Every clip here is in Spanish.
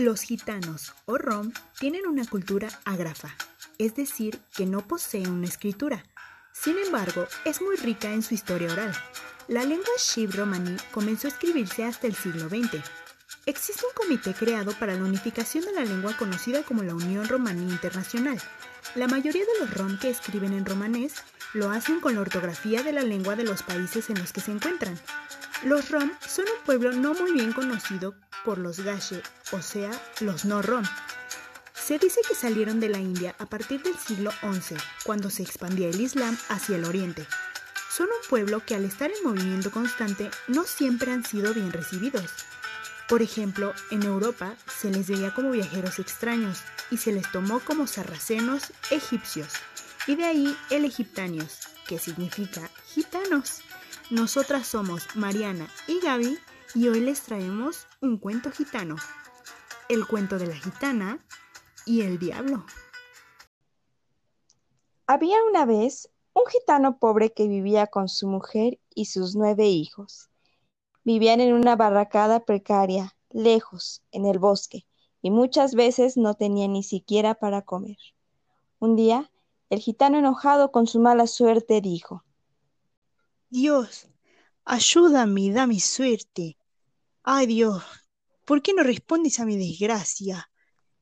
Los gitanos o rom tienen una cultura ágrafa, es decir, que no poseen una escritura. Sin embargo, es muy rica en su historia oral. La lengua shib romaní comenzó a escribirse hasta el siglo XX. Existe un comité creado para la unificación de la lengua conocida como la Unión Romaní Internacional. La mayoría de los rom que escriben en romanés lo hacen con la ortografía de la lengua de los países en los que se encuentran. Los rom son un pueblo no muy bien conocido por los gashe, o sea, los no rom. Se dice que salieron de la India a partir del siglo XI, cuando se expandía el Islam hacia el oriente. Son un pueblo que al estar en movimiento constante no siempre han sido bien recibidos. Por ejemplo, en Europa se les veía como viajeros extraños y se les tomó como sarracenos egipcios, y de ahí el egiptanios, que significa gitanos. Nosotras somos Mariana y Gaby y hoy les traemos un cuento gitano. El cuento de la gitana y el diablo. Había una vez un gitano pobre que vivía con su mujer y sus nueve hijos. Vivían en una barracada precaria, lejos, en el bosque, y muchas veces no tenían ni siquiera para comer. Un día, el gitano enojado con su mala suerte dijo, Dios, ayúdame y mi suerte. Ay Dios, ¿por qué no respondes a mi desgracia?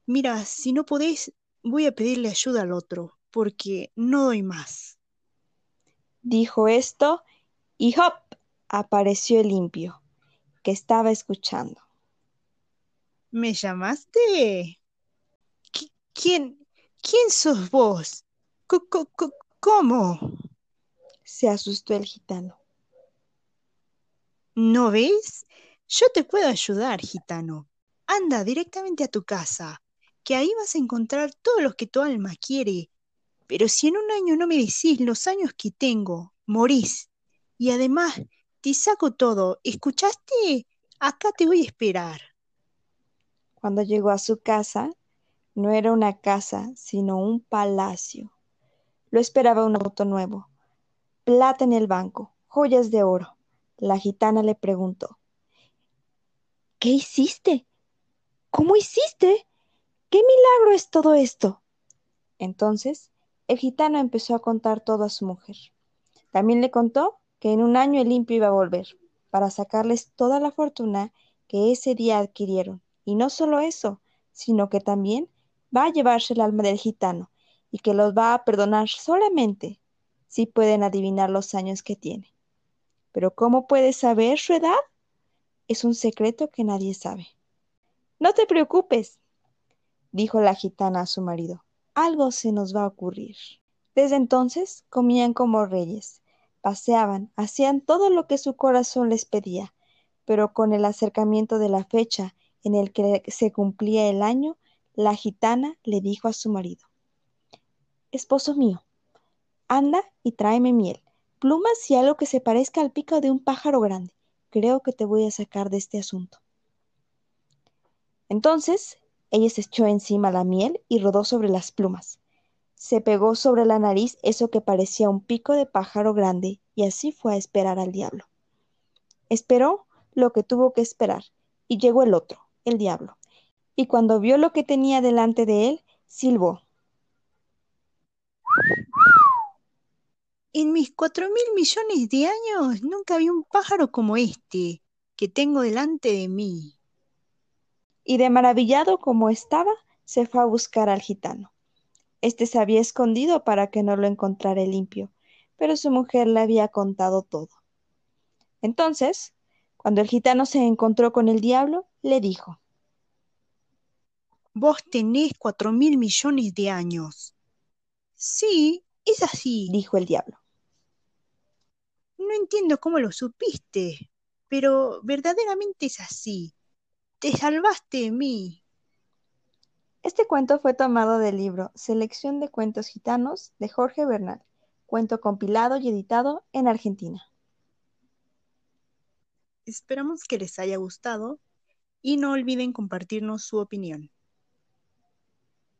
Mira, si no podés, voy a pedirle ayuda al otro, porque no doy más. Dijo esto y ¡hop! apareció el limpio, que estaba escuchando. ¿Me llamaste? ¿Quién, quién sos vos? ¿Cómo? Se asustó el gitano. ¿No ves? Yo te puedo ayudar, gitano. Anda directamente a tu casa, que ahí vas a encontrar todo lo que tu alma quiere. Pero si en un año no me decís los años que tengo, morís. Y además te saco todo. ¿Escuchaste? Acá te voy a esperar. Cuando llegó a su casa, no era una casa, sino un palacio. Lo esperaba un auto nuevo, plata en el banco, joyas de oro. La gitana le preguntó, ¿Qué hiciste? ¿Cómo hiciste? ¿Qué milagro es todo esto? Entonces, el gitano empezó a contar todo a su mujer. También le contó que en un año el limpio iba a volver, para sacarles toda la fortuna que ese día adquirieron. Y no solo eso, sino que también va a llevarse el alma del gitano y que los va a perdonar solamente si pueden adivinar los años que tiene. Pero ¿cómo puede saber su edad? Es un secreto que nadie sabe. No te preocupes, dijo la gitana a su marido. Algo se nos va a ocurrir. Desde entonces comían como reyes, paseaban, hacían todo lo que su corazón les pedía, pero con el acercamiento de la fecha en el que se cumplía el año, la gitana le dijo a su marido, Esposo mío, anda y tráeme miel, plumas y algo que se parezca al pico de un pájaro grande. Creo que te voy a sacar de este asunto. Entonces ella se echó encima la miel y rodó sobre las plumas. Se pegó sobre la nariz eso que parecía un pico de pájaro grande y así fue a esperar al diablo. Esperó lo que tuvo que esperar y llegó el otro, el diablo. Y cuando vio lo que tenía delante de él, silbó. En mis cuatro mil millones de años nunca vi un pájaro como este que tengo delante de mí. Y de maravillado como estaba, se fue a buscar al gitano. Este se había escondido para que no lo encontrara limpio, pero su mujer le había contado todo. Entonces, cuando el gitano se encontró con el diablo, le dijo, Vos tenés cuatro mil millones de años. Sí, es así, dijo el diablo. No entiendo cómo lo supiste, pero verdaderamente es así. Te salvaste de mí. Este cuento fue tomado del libro Selección de Cuentos Gitanos de Jorge Bernal, cuento compilado y editado en Argentina. Esperamos que les haya gustado y no olviden compartirnos su opinión.